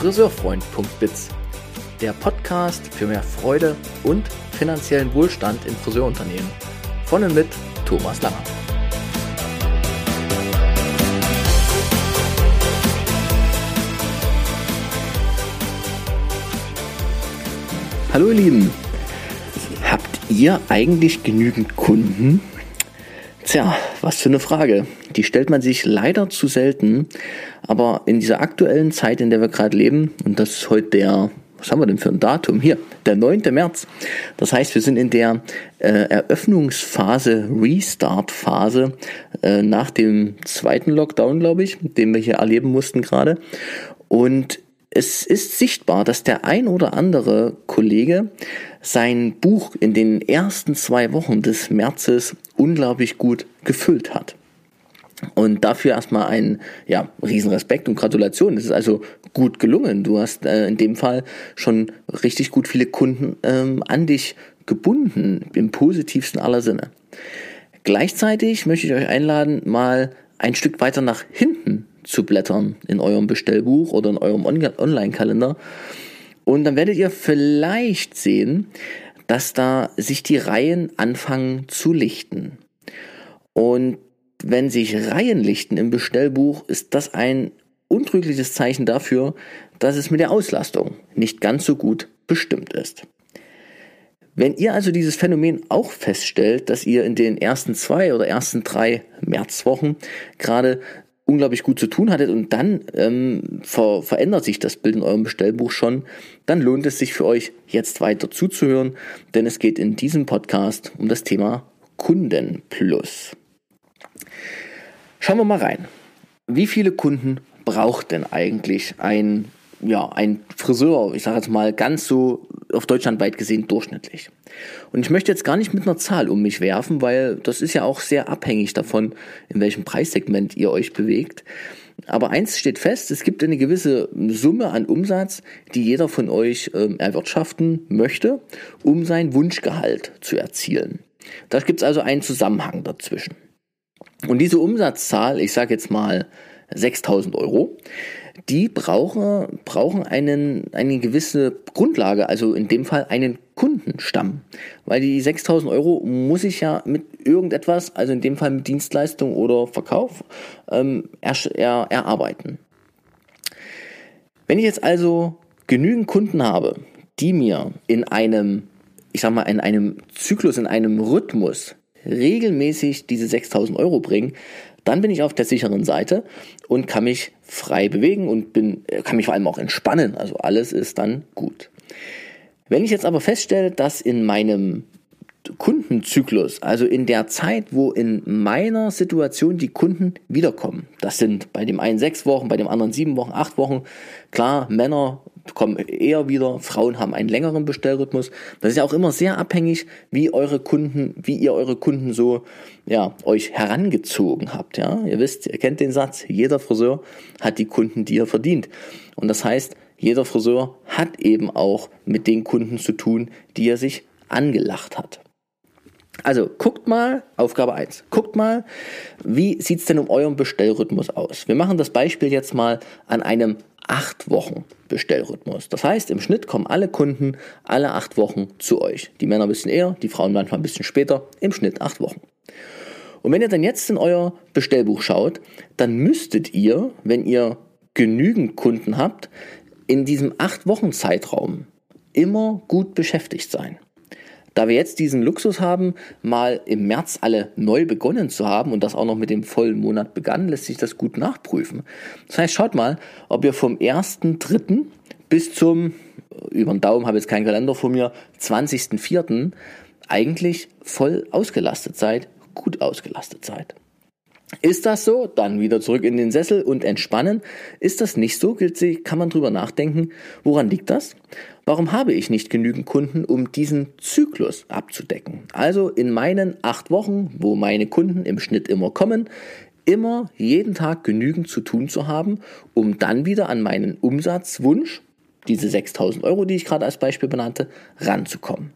friseurfreund.biz, der Podcast für mehr Freude und finanziellen Wohlstand in Friseurunternehmen. Von und mit Thomas Langer. Hallo ihr Lieben, habt ihr eigentlich genügend Kunden? Tja, was für eine Frage. Die stellt man sich leider zu selten. Aber in dieser aktuellen Zeit, in der wir gerade leben, und das ist heute der, was haben wir denn für ein Datum? Hier, der 9. März. Das heißt, wir sind in der äh, Eröffnungsphase, Restart-Phase äh, nach dem zweiten Lockdown, glaube ich, den wir hier erleben mussten gerade. Und es ist sichtbar, dass der ein oder andere Kollege sein Buch in den ersten zwei Wochen des Märzes unglaublich gut gefüllt hat. Und dafür erstmal ein ja, Riesenrespekt und Gratulation. Es ist also gut gelungen. Du hast äh, in dem Fall schon richtig gut viele Kunden ähm, an dich gebunden, im positivsten aller Sinne. Gleichzeitig möchte ich euch einladen, mal ein Stück weiter nach hinten zu blättern in eurem Bestellbuch oder in eurem Online-Kalender. Und dann werdet ihr vielleicht sehen, dass da sich die Reihen anfangen zu lichten. Und wenn sich Reihen lichten im Bestellbuch, ist das ein untrügliches Zeichen dafür, dass es mit der Auslastung nicht ganz so gut bestimmt ist. Wenn ihr also dieses Phänomen auch feststellt, dass ihr in den ersten zwei oder ersten drei Märzwochen gerade unglaublich gut zu tun hattet und dann ähm, ver verändert sich das Bild in eurem Bestellbuch schon, dann lohnt es sich für euch jetzt weiter zuzuhören, denn es geht in diesem Podcast um das Thema Kunden Plus. Schauen wir mal rein. Wie viele Kunden braucht denn eigentlich ein, ja, ein Friseur, ich sage jetzt mal ganz so auf deutschlandweit gesehen durchschnittlich? Und ich möchte jetzt gar nicht mit einer Zahl um mich werfen, weil das ist ja auch sehr abhängig davon, in welchem Preissegment ihr euch bewegt. Aber eins steht fest, es gibt eine gewisse Summe an Umsatz, die jeder von euch ähm, erwirtschaften möchte, um sein Wunschgehalt zu erzielen. Da gibt es also einen Zusammenhang dazwischen. Und diese Umsatzzahl, ich sage jetzt mal 6000 Euro, die brauchen, brauchen einen, eine gewisse Grundlage, also in dem Fall einen Kundenstamm. Weil die 6000 Euro muss ich ja mit irgendetwas, also in dem Fall mit Dienstleistung oder Verkauf, ähm, er, er, erarbeiten. Wenn ich jetzt also genügend Kunden habe, die mir in einem, ich sag mal, in einem Zyklus, in einem Rhythmus regelmäßig diese 6000 Euro bringen, dann bin ich auf der sicheren Seite und kann mich frei bewegen und bin, kann mich vor allem auch entspannen. Also alles ist dann gut. Wenn ich jetzt aber feststelle, dass in meinem Kundenzyklus, also in der Zeit, wo in meiner Situation die Kunden wiederkommen. Das sind bei dem einen sechs Wochen, bei dem anderen sieben Wochen, acht Wochen. Klar, Männer kommen eher wieder, Frauen haben einen längeren Bestellrhythmus. Das ist ja auch immer sehr abhängig, wie eure Kunden, wie ihr eure Kunden so, ja, euch herangezogen habt, ja. Ihr wisst, ihr kennt den Satz, jeder Friseur hat die Kunden, die er verdient. Und das heißt, jeder Friseur hat eben auch mit den Kunden zu tun, die er sich angelacht hat. Also guckt mal, Aufgabe 1, guckt mal, wie sieht's denn um euren Bestellrhythmus aus? Wir machen das Beispiel jetzt mal an einem acht Wochen Bestellrhythmus. Das heißt, im Schnitt kommen alle Kunden alle acht Wochen zu euch. Die Männer ein bisschen eher, die Frauen manchmal ein bisschen später, im Schnitt acht Wochen. Und wenn ihr dann jetzt in euer Bestellbuch schaut, dann müsstet ihr, wenn ihr genügend Kunden habt, in diesem acht Wochen Zeitraum immer gut beschäftigt sein. Da wir jetzt diesen Luxus haben, mal im März alle neu begonnen zu haben und das auch noch mit dem vollen Monat begann, lässt sich das gut nachprüfen. Das heißt, schaut mal, ob ihr vom 1.3. bis zum, über den Daumen habe jetzt keinen Kalender vor mir, 20.4. eigentlich voll ausgelastet seid, gut ausgelastet seid. Ist das so? Dann wieder zurück in den Sessel und entspannen. Ist das nicht so? Kann man drüber nachdenken. Woran liegt das? Warum habe ich nicht genügend Kunden, um diesen Zyklus abzudecken? Also in meinen acht Wochen, wo meine Kunden im Schnitt immer kommen, immer jeden Tag genügend zu tun zu haben, um dann wieder an meinen Umsatzwunsch, diese 6000 Euro, die ich gerade als Beispiel benannte, ranzukommen.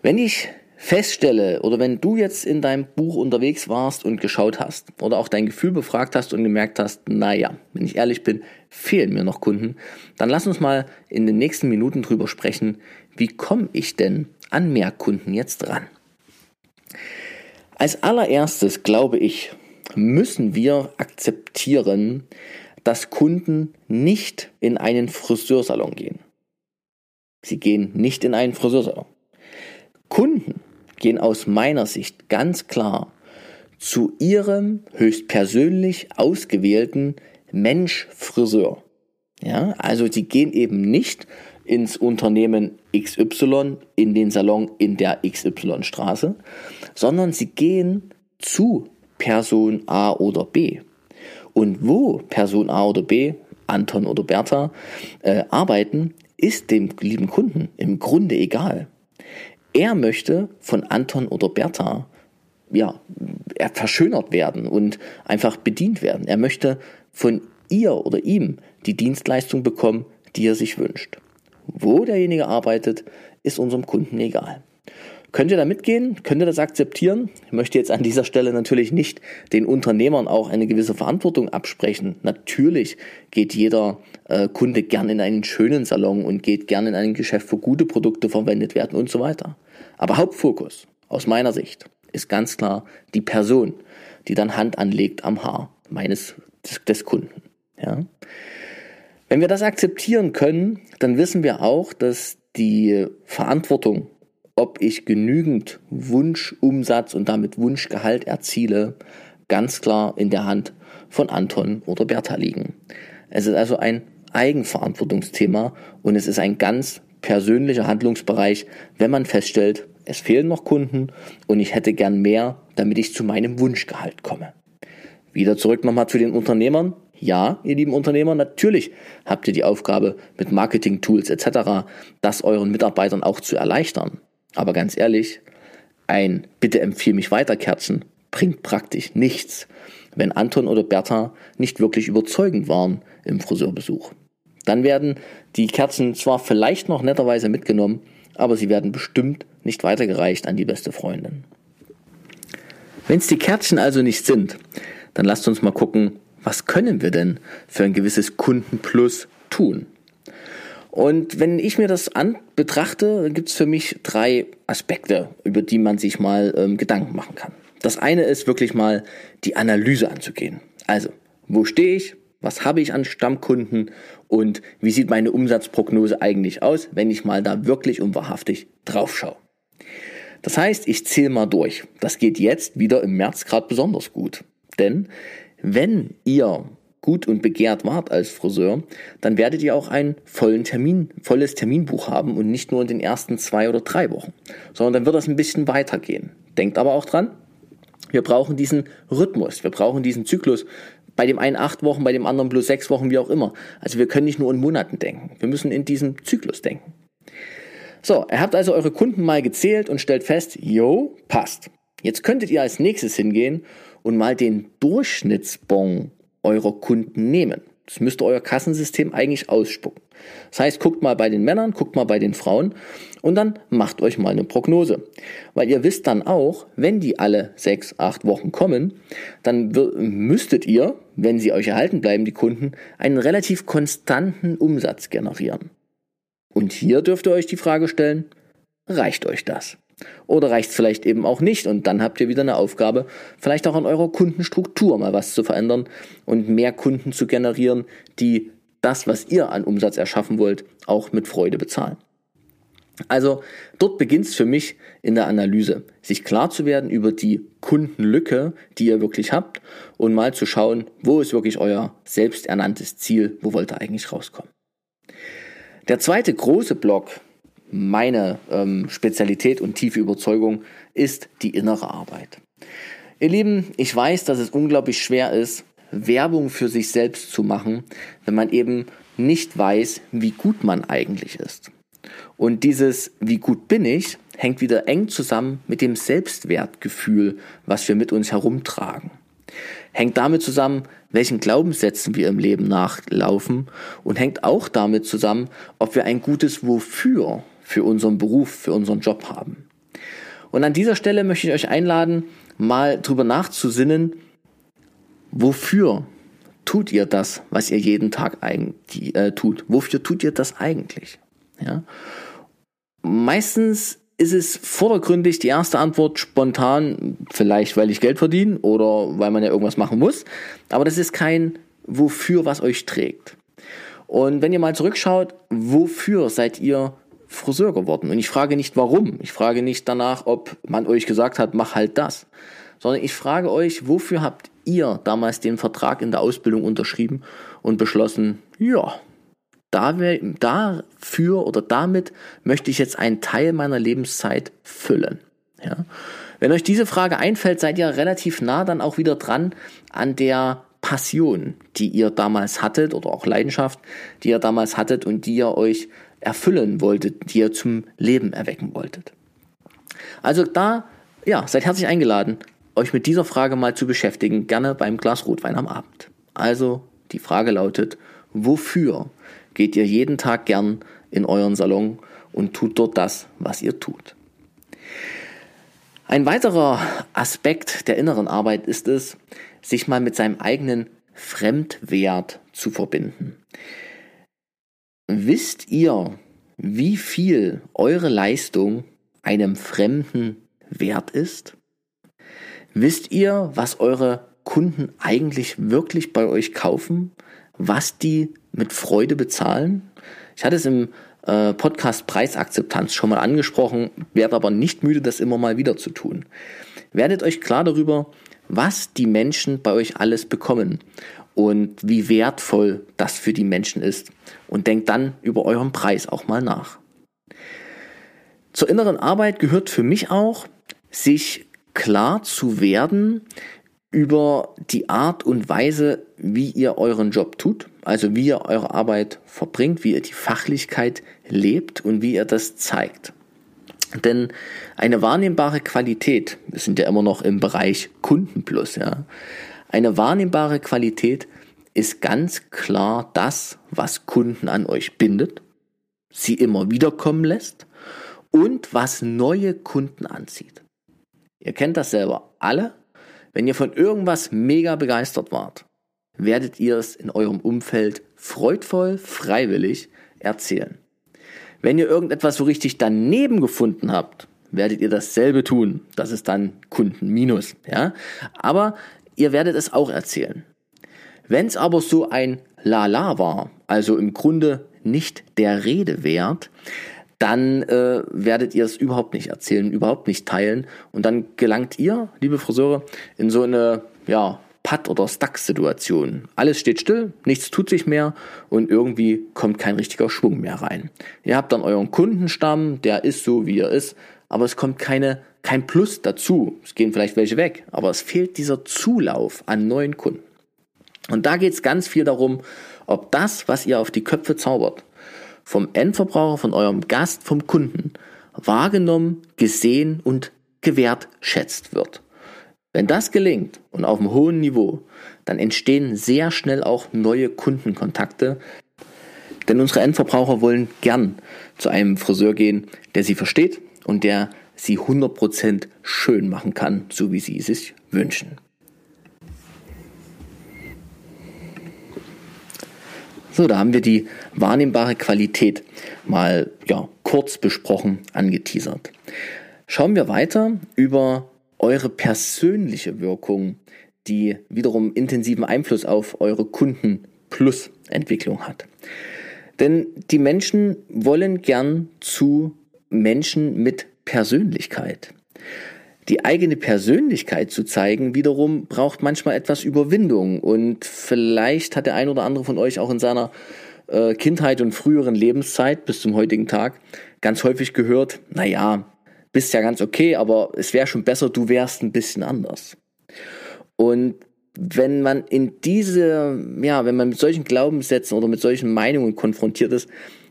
Wenn ich feststelle oder wenn du jetzt in deinem Buch unterwegs warst und geschaut hast oder auch dein Gefühl befragt hast und gemerkt hast, naja, wenn ich ehrlich bin, fehlen mir noch Kunden, dann lass uns mal in den nächsten Minuten drüber sprechen, wie komme ich denn an mehr Kunden jetzt ran? Als allererstes glaube ich, müssen wir akzeptieren, dass Kunden nicht in einen Friseursalon gehen. Sie gehen nicht in einen Friseursalon. Kunden gehen aus meiner Sicht ganz klar zu ihrem höchstpersönlich ausgewählten Mensch-Friseur. Ja, also sie gehen eben nicht ins Unternehmen XY, in den Salon in der XY-Straße, sondern sie gehen zu Person A oder B. Und wo Person A oder B, Anton oder Bertha, äh, arbeiten, ist dem lieben Kunden im Grunde egal. Er möchte von Anton oder Bertha ja, verschönert werden und einfach bedient werden. Er möchte von ihr oder ihm die Dienstleistung bekommen, die er sich wünscht. Wo derjenige arbeitet, ist unserem Kunden egal. Könnt ihr da mitgehen? Könnt ihr das akzeptieren? Ich möchte jetzt an dieser Stelle natürlich nicht den Unternehmern auch eine gewisse Verantwortung absprechen. Natürlich geht jeder äh, Kunde gern in einen schönen Salon und geht gern in ein Geschäft, wo gute Produkte verwendet werden und so weiter. Aber Hauptfokus aus meiner Sicht ist ganz klar die Person, die dann Hand anlegt am Haar meines des, Kunden. Ja? Wenn wir das akzeptieren können, dann wissen wir auch, dass die Verantwortung, ob ich genügend Wunschumsatz und damit Wunschgehalt erziele, ganz klar in der Hand von Anton oder Bertha liegen. Es ist also ein Eigenverantwortungsthema und es ist ein ganz persönlicher Handlungsbereich, wenn man feststellt, es fehlen noch Kunden und ich hätte gern mehr, damit ich zu meinem Wunschgehalt komme. Wieder zurück nochmal zu den Unternehmern. Ja, ihr lieben Unternehmer, natürlich habt ihr die Aufgabe, mit Marketing-Tools etc. das euren Mitarbeitern auch zu erleichtern. Aber ganz ehrlich, ein Bitte empfehle mich weiter Kerzen bringt praktisch nichts, wenn Anton oder Bertha nicht wirklich überzeugend waren im Friseurbesuch. Dann werden die Kerzen zwar vielleicht noch netterweise mitgenommen, aber sie werden bestimmt nicht weitergereicht an die beste Freundin. Wenn es die Kärtchen also nicht sind, dann lasst uns mal gucken, was können wir denn für ein gewisses Kundenplus tun? Und wenn ich mir das an betrachte, gibt es für mich drei Aspekte, über die man sich mal ähm, Gedanken machen kann. Das eine ist wirklich mal die Analyse anzugehen. Also, wo stehe ich? Was habe ich an Stammkunden und wie sieht meine Umsatzprognose eigentlich aus, wenn ich mal da wirklich und wahrhaftig drauf schaue. Das heißt, ich zähle mal durch. Das geht jetzt wieder im März gerade besonders gut. Denn wenn ihr gut und begehrt wart als Friseur, dann werdet ihr auch ein vollen Termin, volles Terminbuch haben und nicht nur in den ersten zwei oder drei Wochen, sondern dann wird das ein bisschen weitergehen. Denkt aber auch dran, wir brauchen diesen Rhythmus, wir brauchen diesen Zyklus. Bei dem einen acht Wochen, bei dem anderen plus sechs Wochen, wie auch immer. Also wir können nicht nur in Monaten denken. Wir müssen in diesem Zyklus denken. So, ihr habt also eure Kunden mal gezählt und stellt fest, yo, passt. Jetzt könntet ihr als nächstes hingehen und mal den Durchschnittsbon eurer Kunden nehmen. Das müsste euer Kassensystem eigentlich ausspucken. Das heißt, guckt mal bei den Männern, guckt mal bei den Frauen und dann macht euch mal eine Prognose. Weil ihr wisst dann auch, wenn die alle sechs, acht Wochen kommen, dann müsstet ihr, wenn sie euch erhalten bleiben, die Kunden, einen relativ konstanten Umsatz generieren. Und hier dürft ihr euch die Frage stellen, reicht euch das? Oder reicht es vielleicht eben auch nicht und dann habt ihr wieder eine Aufgabe, vielleicht auch an eurer Kundenstruktur mal was zu verändern und mehr Kunden zu generieren, die das, was ihr an Umsatz erschaffen wollt, auch mit Freude bezahlen. Also dort beginnt es für mich in der Analyse, sich klar zu werden über die Kundenlücke, die ihr wirklich habt und mal zu schauen, wo ist wirklich euer selbsternanntes Ziel, wo wollt ihr eigentlich rauskommen. Der zweite große Block, meine ähm, Spezialität und tiefe Überzeugung ist die innere Arbeit. Ihr Lieben, ich weiß, dass es unglaublich schwer ist, Werbung für sich selbst zu machen, wenn man eben nicht weiß, wie gut man eigentlich ist. Und dieses wie gut bin ich hängt wieder eng zusammen mit dem Selbstwertgefühl, was wir mit uns herumtragen. Hängt damit zusammen, welchen Glaubenssätzen wir im Leben nachlaufen und hängt auch damit zusammen, ob wir ein gutes Wofür für unseren Beruf, für unseren Job haben. Und an dieser Stelle möchte ich euch einladen, mal drüber nachzusinnen, wofür tut ihr das, was ihr jeden Tag eigentlich äh, tut? Wofür tut ihr das eigentlich? Ja? Meistens ist es vordergründig die erste Antwort spontan, vielleicht weil ich Geld verdiene oder weil man ja irgendwas machen muss, aber das ist kein wofür, was euch trägt. Und wenn ihr mal zurückschaut, wofür seid ihr Friseur geworden? Und ich frage nicht warum, ich frage nicht danach, ob man euch gesagt hat, mach halt das, sondern ich frage euch, wofür habt ihr damals den Vertrag in der Ausbildung unterschrieben und beschlossen, ja, dafür oder damit möchte ich jetzt einen Teil meiner Lebenszeit füllen. Ja? Wenn euch diese Frage einfällt, seid ihr relativ nah dann auch wieder dran an der Passion, die ihr damals hattet oder auch Leidenschaft, die ihr damals hattet und die ihr euch erfüllen wolltet, die ihr zum Leben erwecken wolltet. Also da, ja, seid herzlich eingeladen, euch mit dieser Frage mal zu beschäftigen, gerne beim Glas Rotwein am Abend. Also die Frage lautet, wofür geht ihr jeden Tag gern in euren Salon und tut dort das, was ihr tut. Ein weiterer Aspekt der inneren Arbeit ist es, sich mal mit seinem eigenen Fremdwert zu verbinden. Wisst ihr, wie viel eure Leistung einem Fremden wert ist? Wisst ihr, was eure Kunden eigentlich wirklich bei euch kaufen? Was die mit Freude bezahlen. Ich hatte es im äh, Podcast Preisakzeptanz schon mal angesprochen, werde aber nicht müde, das immer mal wieder zu tun. Werdet euch klar darüber, was die Menschen bei euch alles bekommen und wie wertvoll das für die Menschen ist und denkt dann über euren Preis auch mal nach. Zur inneren Arbeit gehört für mich auch, sich klar zu werden, über die Art und Weise, wie ihr euren Job tut, also wie ihr eure Arbeit verbringt, wie ihr die Fachlichkeit lebt und wie ihr das zeigt. Denn eine wahrnehmbare Qualität, wir sind ja immer noch im Bereich Kundenplus, ja, eine wahrnehmbare Qualität ist ganz klar das, was Kunden an euch bindet, sie immer wiederkommen lässt und was neue Kunden anzieht. Ihr kennt das selber alle, wenn ihr von irgendwas mega begeistert wart, werdet ihr es in eurem Umfeld freudvoll, freiwillig erzählen. Wenn ihr irgendetwas so richtig daneben gefunden habt, werdet ihr dasselbe tun. Das ist dann Kundenminus, ja. Aber ihr werdet es auch erzählen. Wenn es aber so ein Lala war, also im Grunde nicht der Rede wert, dann äh, werdet ihr es überhaupt nicht erzählen, überhaupt nicht teilen. Und dann gelangt ihr, liebe Friseure, in so eine, ja, Patt- oder Stuck-Situation. Alles steht still, nichts tut sich mehr und irgendwie kommt kein richtiger Schwung mehr rein. Ihr habt dann euren Kundenstamm, der ist so, wie er ist, aber es kommt keine, kein Plus dazu. Es gehen vielleicht welche weg, aber es fehlt dieser Zulauf an neuen Kunden. Und da geht es ganz viel darum, ob das, was ihr auf die Köpfe zaubert, vom Endverbraucher, von eurem Gast, vom Kunden wahrgenommen, gesehen und gewertschätzt wird. Wenn das gelingt und auf einem hohen Niveau, dann entstehen sehr schnell auch neue Kundenkontakte. Denn unsere Endverbraucher wollen gern zu einem Friseur gehen, der sie versteht und der sie 100% schön machen kann, so wie sie es sich wünschen. So, da haben wir die wahrnehmbare Qualität mal ja, kurz besprochen, angeteasert. Schauen wir weiter über eure persönliche Wirkung, die wiederum intensiven Einfluss auf eure Kunden Plus Entwicklung hat. Denn die Menschen wollen gern zu Menschen mit Persönlichkeit. Die eigene Persönlichkeit zu zeigen, wiederum braucht manchmal etwas Überwindung. Und vielleicht hat der ein oder andere von euch auch in seiner äh, Kindheit und früheren Lebenszeit bis zum heutigen Tag ganz häufig gehört, naja, bist ja ganz okay, aber es wäre schon besser, du wärst ein bisschen anders. Und wenn man in diese, ja, wenn man mit solchen Glaubenssätzen oder mit solchen Meinungen konfrontiert ist,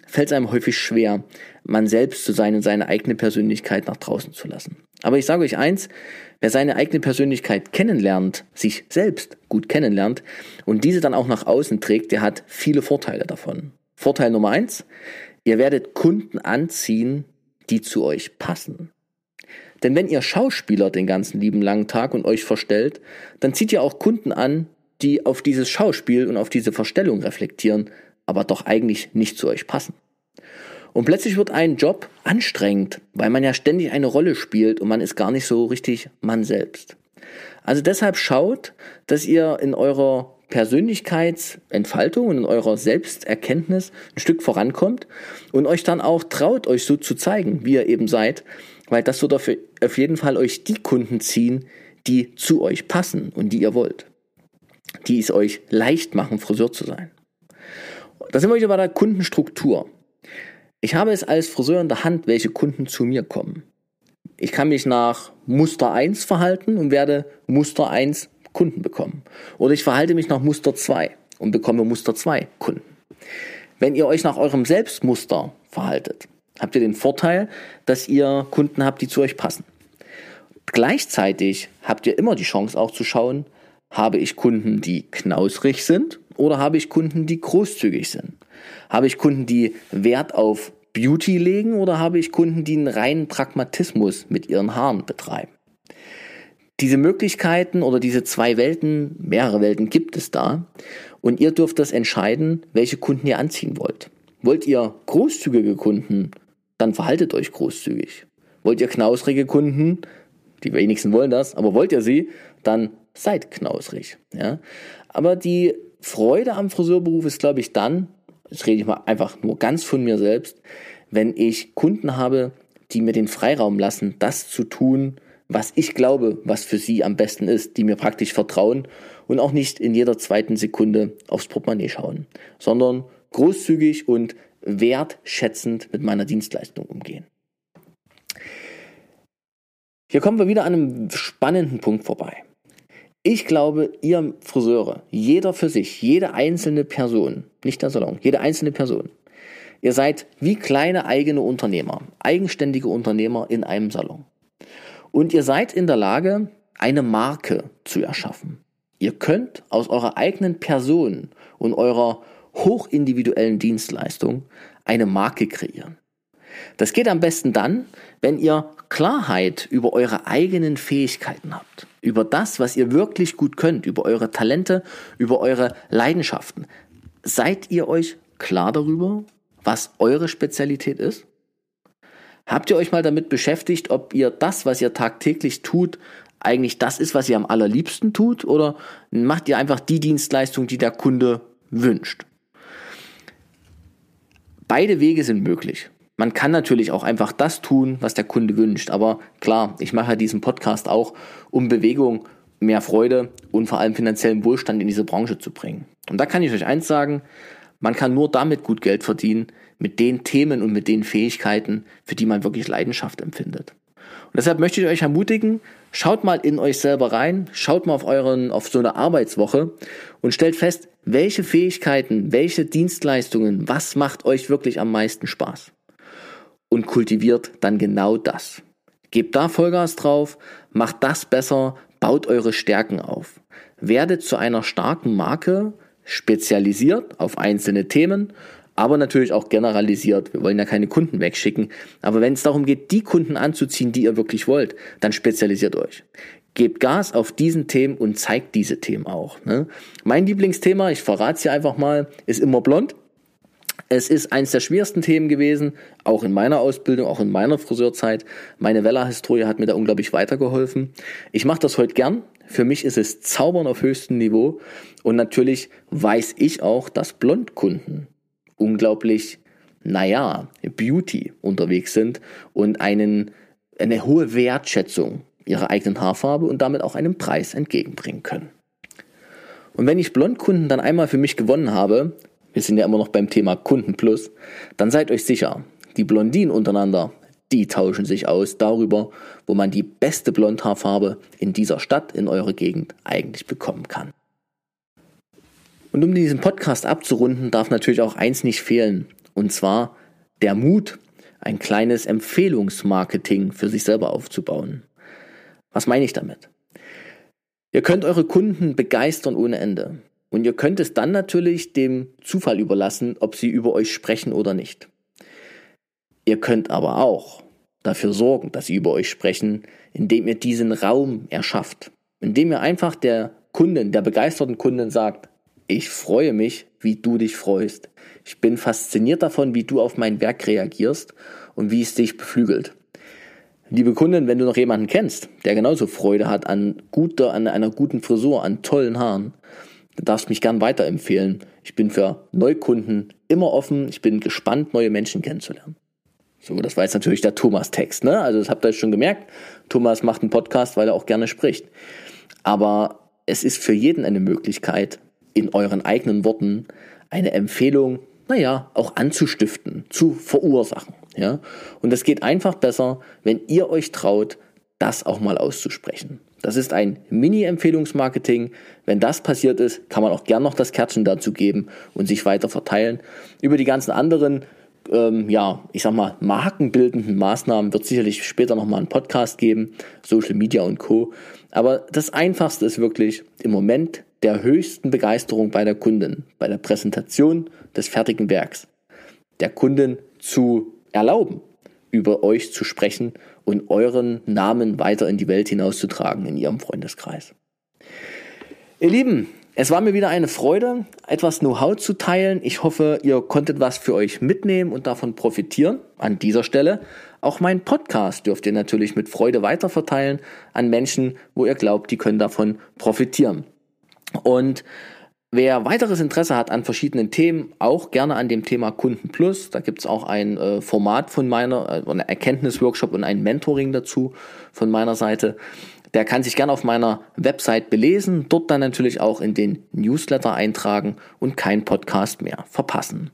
fällt es einem häufig schwer, man selbst zu sein und seine eigene Persönlichkeit nach draußen zu lassen. Aber ich sage euch eins, wer seine eigene Persönlichkeit kennenlernt, sich selbst gut kennenlernt und diese dann auch nach außen trägt, der hat viele Vorteile davon. Vorteil Nummer eins, ihr werdet Kunden anziehen, die zu euch passen. Denn wenn ihr Schauspieler den ganzen lieben langen Tag und euch verstellt, dann zieht ihr auch Kunden an, die auf dieses Schauspiel und auf diese Verstellung reflektieren, aber doch eigentlich nicht zu euch passen. Und plötzlich wird ein Job anstrengend, weil man ja ständig eine Rolle spielt und man ist gar nicht so richtig man selbst. Also deshalb schaut, dass ihr in eurer Persönlichkeitsentfaltung und in eurer Selbsterkenntnis ein Stück vorankommt und euch dann auch traut, euch so zu zeigen, wie ihr eben seid, weil das wird auf jeden Fall euch die Kunden ziehen, die zu euch passen und die ihr wollt. Die es euch leicht machen, Friseur zu sein. Da sind wir wieder bei der Kundenstruktur. Ich habe es als Friseur in der Hand, welche Kunden zu mir kommen. Ich kann mich nach Muster 1 verhalten und werde Muster 1 Kunden bekommen. Oder ich verhalte mich nach Muster 2 und bekomme Muster 2 Kunden. Wenn ihr euch nach eurem Selbstmuster verhaltet, habt ihr den Vorteil, dass ihr Kunden habt, die zu euch passen. Gleichzeitig habt ihr immer die Chance auch zu schauen, habe ich Kunden, die knausrig sind oder habe ich Kunden, die großzügig sind? Habe ich Kunden, die Wert auf Beauty legen oder habe ich Kunden, die einen reinen Pragmatismus mit ihren Haaren betreiben? Diese Möglichkeiten oder diese zwei Welten, mehrere Welten gibt es da und ihr dürft das entscheiden, welche Kunden ihr anziehen wollt. Wollt ihr großzügige Kunden, dann verhaltet euch großzügig. Wollt ihr knausrige Kunden, die wenigsten wollen das, aber wollt ihr sie, dann seid knausrig. Ja? Aber die Freude am Friseurberuf ist, glaube ich, dann, jetzt rede ich mal einfach nur ganz von mir selbst, wenn ich Kunden habe, die mir den Freiraum lassen, das zu tun, was ich glaube, was für sie am besten ist, die mir praktisch vertrauen und auch nicht in jeder zweiten Sekunde aufs Portemonnaie schauen, sondern großzügig und wertschätzend mit meiner Dienstleistung umgehen. Hier kommen wir wieder an einem spannenden Punkt vorbei. Ich glaube, ihr Friseure, jeder für sich, jede einzelne Person, nicht der Salon, jede einzelne Person, ihr seid wie kleine eigene Unternehmer, eigenständige Unternehmer in einem Salon. Und ihr seid in der Lage, eine Marke zu erschaffen. Ihr könnt aus eurer eigenen Person und eurer hochindividuellen Dienstleistung eine Marke kreieren. Das geht am besten dann, wenn ihr Klarheit über eure eigenen Fähigkeiten habt, über das, was ihr wirklich gut könnt, über eure Talente, über eure Leidenschaften. Seid ihr euch klar darüber, was eure Spezialität ist? Habt ihr euch mal damit beschäftigt, ob ihr das, was ihr tagtäglich tut, eigentlich das ist, was ihr am allerliebsten tut? Oder macht ihr einfach die Dienstleistung, die der Kunde wünscht? Beide Wege sind möglich. Man kann natürlich auch einfach das tun, was der Kunde wünscht. Aber klar, ich mache diesen Podcast auch, um Bewegung, mehr Freude und vor allem finanziellen Wohlstand in diese Branche zu bringen. Und da kann ich euch eins sagen, man kann nur damit gut Geld verdienen, mit den Themen und mit den Fähigkeiten, für die man wirklich Leidenschaft empfindet. Und deshalb möchte ich euch ermutigen, schaut mal in euch selber rein, schaut mal auf euren, auf so eine Arbeitswoche und stellt fest, welche Fähigkeiten, welche Dienstleistungen, was macht euch wirklich am meisten Spaß und kultiviert dann genau das. Gebt da Vollgas drauf, macht das besser, baut eure Stärken auf. Werdet zu einer starken Marke, spezialisiert auf einzelne Themen, aber natürlich auch generalisiert. Wir wollen ja keine Kunden wegschicken. Aber wenn es darum geht, die Kunden anzuziehen, die ihr wirklich wollt, dann spezialisiert euch. Gebt Gas auf diesen Themen und zeigt diese Themen auch. Ne? Mein Lieblingsthema, ich verrate es hier einfach mal, ist immer blond. Es ist eines der schwersten Themen gewesen, auch in meiner Ausbildung, auch in meiner Friseurzeit. Meine Vella-Historie hat mir da unglaublich weitergeholfen. Ich mache das heute gern. Für mich ist es Zaubern auf höchstem Niveau. Und natürlich weiß ich auch, dass Blondkunden unglaublich, naja, Beauty unterwegs sind und einen, eine hohe Wertschätzung ihrer eigenen Haarfarbe und damit auch einen Preis entgegenbringen können. Und wenn ich Blondkunden dann einmal für mich gewonnen habe, wir sind ja immer noch beim Thema Kunden Plus, dann seid euch sicher, die Blondinen untereinander, die tauschen sich aus darüber, wo man die beste Blondhaarfarbe in dieser Stadt, in eurer Gegend eigentlich bekommen kann. Und um diesen Podcast abzurunden, darf natürlich auch eins nicht fehlen, und zwar der Mut, ein kleines Empfehlungsmarketing für sich selber aufzubauen. Was meine ich damit? Ihr könnt eure Kunden begeistern ohne Ende. Und ihr könnt es dann natürlich dem Zufall überlassen, ob sie über euch sprechen oder nicht. Ihr könnt aber auch dafür sorgen, dass sie über euch sprechen, indem ihr diesen Raum erschafft. Indem ihr einfach der Kundin, der begeisterten Kundin sagt, ich freue mich, wie du dich freust. Ich bin fasziniert davon, wie du auf mein Werk reagierst und wie es dich beflügelt. Liebe Kundin, wenn du noch jemanden kennst, der genauso Freude hat an guter, an einer guten Frisur, an tollen Haaren, dann darfst du mich gern weiterempfehlen. Ich bin für Neukunden immer offen. Ich bin gespannt, neue Menschen kennenzulernen. So, das war jetzt natürlich der Thomas-Text, ne? Also, das habt ihr schon gemerkt. Thomas macht einen Podcast, weil er auch gerne spricht. Aber es ist für jeden eine Möglichkeit, in euren eigenen Worten eine Empfehlung, naja, auch anzustiften, zu verursachen. Ja? Und das geht einfach besser, wenn ihr euch traut, das auch mal auszusprechen. Das ist ein Mini-Empfehlungsmarketing. Wenn das passiert ist, kann man auch gern noch das Kärtchen dazu geben und sich weiter verteilen. Über die ganzen anderen, ähm, ja, ich sag mal, markenbildenden Maßnahmen wird sicherlich später nochmal einen Podcast geben, Social Media und Co. Aber das Einfachste ist wirklich im Moment der höchsten Begeisterung bei der Kundin, bei der Präsentation des fertigen Werks, der Kundin zu erlauben, über euch zu sprechen und euren Namen weiter in die Welt hinauszutragen in ihrem Freundeskreis. Ihr Lieben, es war mir wieder eine Freude, etwas Know-how zu teilen. Ich hoffe, ihr konntet was für euch mitnehmen und davon profitieren. An dieser Stelle auch mein Podcast dürft ihr natürlich mit Freude weiterverteilen an Menschen, wo ihr glaubt, die können davon profitieren. Und Wer weiteres Interesse hat an verschiedenen Themen, auch gerne an dem Thema Kunden Plus. Da gibt es auch ein äh, Format von meiner, äh, ein Erkenntnisworkshop und ein Mentoring dazu von meiner Seite. Der kann sich gerne auf meiner Website belesen, dort dann natürlich auch in den Newsletter eintragen und kein Podcast mehr verpassen.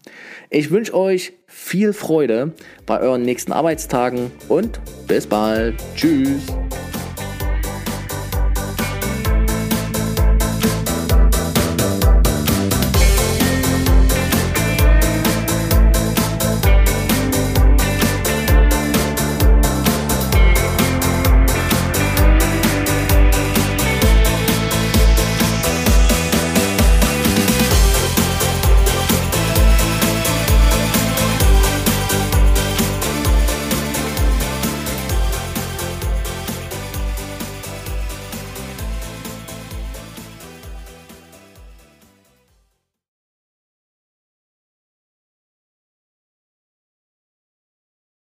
Ich wünsche euch viel Freude bei euren nächsten Arbeitstagen und bis bald. Tschüss.